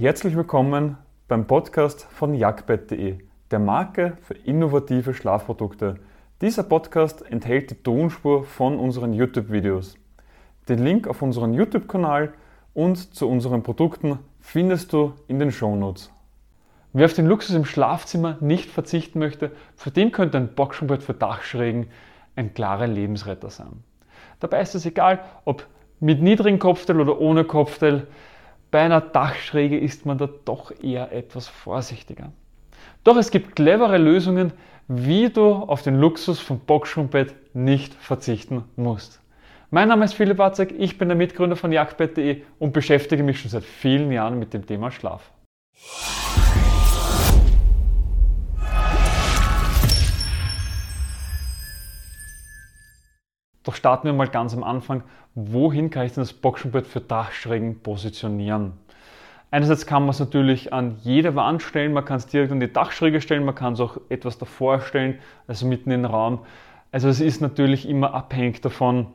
Herzlich willkommen beim Podcast von jagdbett.de, der Marke für innovative Schlafprodukte. Dieser Podcast enthält die Tonspur von unseren YouTube-Videos. Den Link auf unseren YouTube-Kanal und zu unseren Produkten findest du in den Shownotes. Wer auf den Luxus im Schlafzimmer nicht verzichten möchte, für den könnte ein Boxenbett für Dachschrägen ein klarer Lebensretter sein. Dabei ist es egal, ob mit niedrigem Kopfteil oder ohne Kopfteil. Bei einer Dachschräge ist man da doch eher etwas vorsichtiger. Doch es gibt clevere Lösungen, wie du auf den Luxus vom Boxschumbett nicht verzichten musst. Mein Name ist Philipp Watzek, ich bin der Mitgründer von Jagdbett.de und beschäftige mich schon seit vielen Jahren mit dem Thema Schlaf. Doch starten wir mal ganz am Anfang. Wohin kann ich denn das Boxenbett für Dachschrägen positionieren? Einerseits kann man es natürlich an jede Wand stellen, man kann es direkt an die Dachschräge stellen, man kann es auch etwas davor stellen, also mitten in den Raum. Also es ist natürlich immer abhängig davon,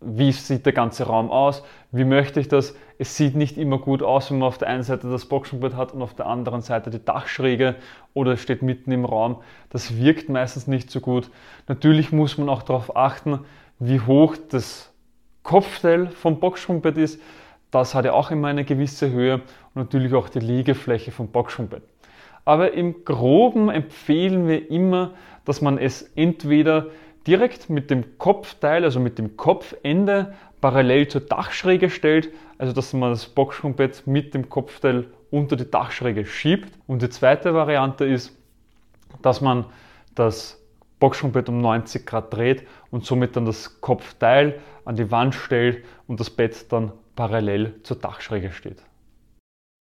wie sieht der ganze Raum aus, wie möchte ich das. Es sieht nicht immer gut aus, wenn man auf der einen Seite das Boxenbett hat und auf der anderen Seite die Dachschräge oder steht mitten im Raum. Das wirkt meistens nicht so gut. Natürlich muss man auch darauf achten, wie hoch das Kopfteil vom Boxenbett ist. Das hat ja auch immer eine gewisse Höhe und natürlich auch die Liegefläche vom Boxenbett. Aber im Groben empfehlen wir immer, dass man es entweder direkt mit dem Kopfteil, also mit dem Kopfende parallel zur Dachschräge stellt, also dass man das Boxsprungbett mit dem Kopfteil unter die Dachschräge schiebt. Und die zweite Variante ist, dass man das Boxsprungbett um 90 Grad dreht und somit dann das Kopfteil an die Wand stellt und das Bett dann parallel zur Dachschräge steht.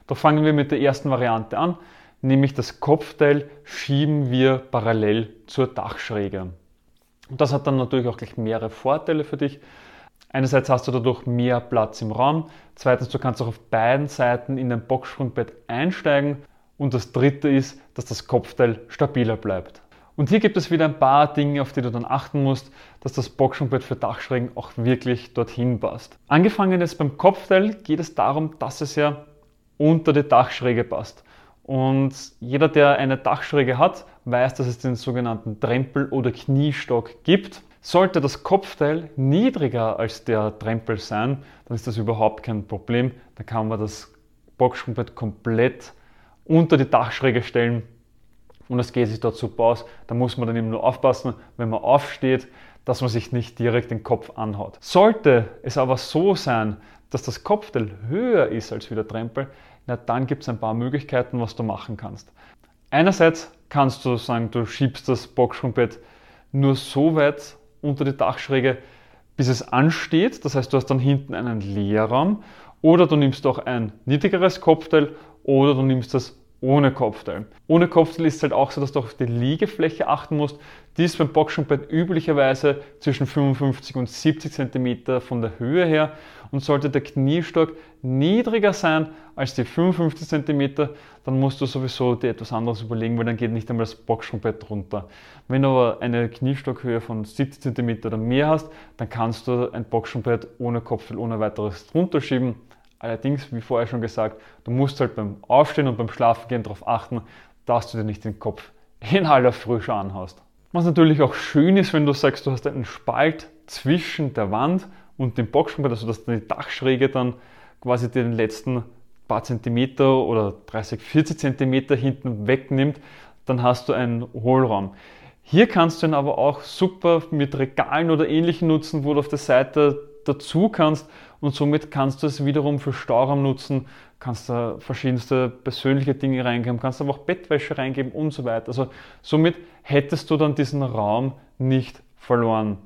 Da fangen wir mit der ersten Variante an, nämlich das Kopfteil schieben wir parallel zur Dachschräge. Und das hat dann natürlich auch gleich mehrere Vorteile für dich. Einerseits hast du dadurch mehr Platz im Raum. Zweitens, du kannst auch auf beiden Seiten in dein Boxsprungbett einsteigen. Und das dritte ist, dass das Kopfteil stabiler bleibt. Und hier gibt es wieder ein paar Dinge, auf die du dann achten musst, dass das Boxsprungbett für Dachschrägen auch wirklich dorthin passt. Angefangen jetzt beim Kopfteil geht es darum, dass es ja unter die Dachschräge passt. Und jeder, der eine Dachschräge hat, weiß, dass es den sogenannten Trempel oder Kniestock gibt. Sollte das Kopfteil niedriger als der Trempel sein, dann ist das überhaupt kein Problem. Da kann man das Boxsprungbett komplett unter die Dachschräge stellen und das geht sich dort super aus. Da muss man dann eben nur aufpassen, wenn man aufsteht, dass man sich nicht direkt den Kopf anhaut. Sollte es aber so sein, dass das Kopfteil höher ist als wie der Trempel, na, dann gibt es ein paar Möglichkeiten, was du machen kannst. Einerseits kannst du sagen, du schiebst das Boxsprungbett nur so weit unter die Dachschräge, bis es ansteht. Das heißt, du hast dann hinten einen Leerraum. Oder du nimmst auch ein niedrigeres Kopfteil oder du nimmst das ohne Kopfteil. Ohne Kopfteil ist es halt auch so, dass du auf die Liegefläche achten musst. Die ist beim Boxsprungbett üblicherweise zwischen 55 und 70 cm von der Höhe her und sollte der Kniestock niedriger sein als die 55 cm, dann musst du sowieso dir etwas anderes überlegen, weil dann geht nicht einmal das Boxsprungbett runter. Wenn du aber eine Kniestockhöhe von 70 cm oder mehr hast, dann kannst du ein Boxsprungbett ohne Kopfteil ohne weiteres drunter schieben. Allerdings, wie vorher schon gesagt, du musst halt beim Aufstehen und beim Schlafengehen darauf achten, dass du dir nicht den Kopf in aller Früh schon anhaust. Was natürlich auch schön ist, wenn du sagst, du hast einen Spalt zwischen der Wand und dem Boxsprung, also dass die Dachschräge dann quasi den letzten paar Zentimeter oder 30, 40 Zentimeter hinten wegnimmt, dann hast du einen Hohlraum. Hier kannst du ihn aber auch super mit Regalen oder ähnlichem nutzen, wo du auf der Seite dazu kannst und somit kannst du es wiederum für Stauraum nutzen, kannst da verschiedenste persönliche Dinge reingeben, kannst aber auch Bettwäsche reingeben und so weiter. Also somit hättest du dann diesen Raum nicht verloren.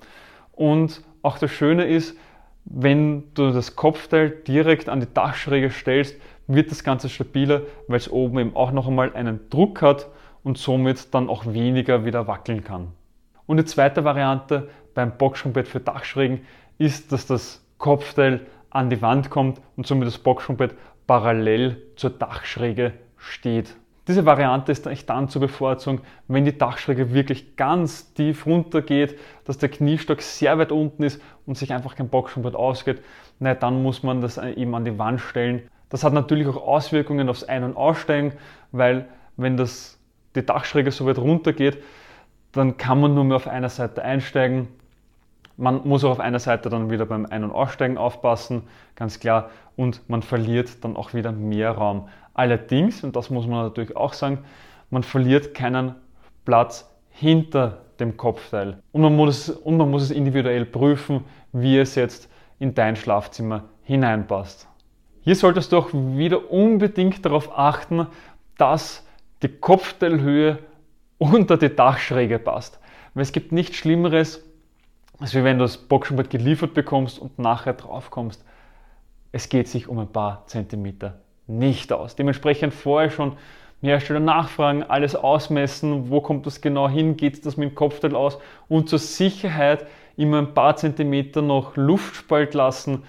Und auch das Schöne ist, wenn du das Kopfteil direkt an die Dachschräge stellst, wird das Ganze stabiler, weil es oben eben auch noch einmal einen Druck hat und somit dann auch weniger wieder wackeln kann. Und die zweite Variante beim Boxsprungbett für Dachschrägen ist, dass das Kopfteil an die Wand kommt und somit das Boxsprungbett parallel zur Dachschräge steht. Diese Variante ist eigentlich dann zu bevorzugen, wenn die Dachschräge wirklich ganz tief runter geht, dass der Kniestock sehr weit unten ist und sich einfach kein Boxsprungbrett ausgeht. Na, dann muss man das eben an die Wand stellen. Das hat natürlich auch Auswirkungen aufs Ein- und Aussteigen, weil wenn das, die Dachschräge so weit runter geht, dann kann man nur mehr auf einer Seite einsteigen. Man muss auch auf einer Seite dann wieder beim Ein- und Aussteigen aufpassen, ganz klar, und man verliert dann auch wieder mehr Raum. Allerdings, und das muss man natürlich auch sagen, man verliert keinen Platz hinter dem Kopfteil. Und man muss, und man muss es individuell prüfen, wie es jetzt in dein Schlafzimmer hineinpasst. Hier solltest du auch wieder unbedingt darauf achten, dass die Kopfteilhöhe unter die Dachschräge passt. Weil es gibt nichts Schlimmeres, als wenn du das Boxenbett geliefert bekommst und nachher drauf kommst. Es geht sich um ein paar Zentimeter nicht aus. Dementsprechend vorher schon Hersteller nachfragen, alles ausmessen, wo kommt das genau hin, geht das mit dem Kopfteil aus und zur Sicherheit immer ein paar Zentimeter noch Luftspalt lassen.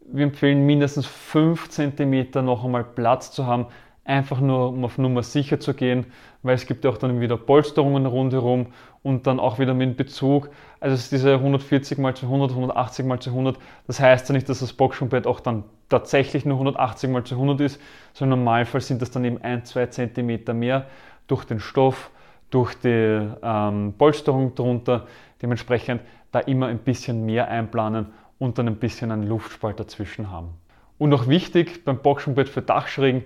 Wir empfehlen mindestens 5 Zentimeter noch einmal Platz zu haben, einfach nur um auf Nummer sicher zu gehen, weil es gibt ja auch dann wieder Polsterungen rundherum und dann auch wieder mit Bezug. Also es ist diese 140 mal zu 100, 180 mal zu 100. Das heißt ja nicht, dass das Boxschuhbett auch dann tatsächlich nur 180 mal zu 100 ist, sondern im Normalfall sind das dann eben 1, 2 cm mehr durch den Stoff, durch die ähm, Polsterung drunter. Dementsprechend da immer ein bisschen mehr einplanen und dann ein bisschen einen Luftspalt dazwischen haben. Und auch wichtig beim Boxenbett für Dachschrägen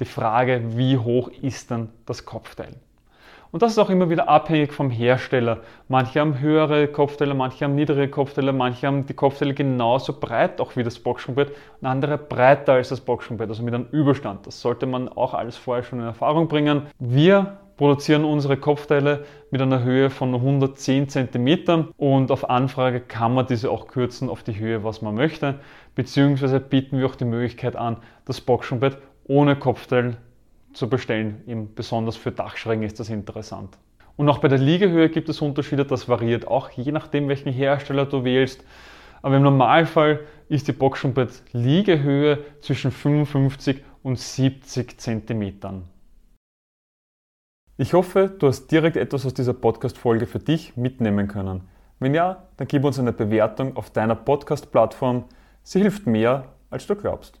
die Frage, wie hoch ist dann das Kopfteil? Und das ist auch immer wieder abhängig vom Hersteller. Manche haben höhere Kopfteile, manche haben niedrige Kopfteile, manche haben die Kopfteile genauso breit auch wie das Boxenbett und andere breiter als das Boxenbett, also mit einem Überstand. Das sollte man auch alles vorher schon in Erfahrung bringen. Wir produzieren unsere Kopfteile mit einer Höhe von 110 cm und auf Anfrage kann man diese auch kürzen auf die Höhe, was man möchte, beziehungsweise bieten wir auch die Möglichkeit an, das Boxenbett ohne Kopfteil zu bestellen. Eben besonders für Dachschrägen ist das interessant. Und auch bei der Liegehöhe gibt es Unterschiede, das variiert auch je nachdem, welchen Hersteller du wählst. Aber im Normalfall ist die Boxenbett Liegehöhe zwischen 55 und 70 cm. Ich hoffe, du hast direkt etwas aus dieser Podcast-Folge für dich mitnehmen können. Wenn ja, dann gib uns eine Bewertung auf deiner Podcast-Plattform. Sie hilft mehr, als du glaubst.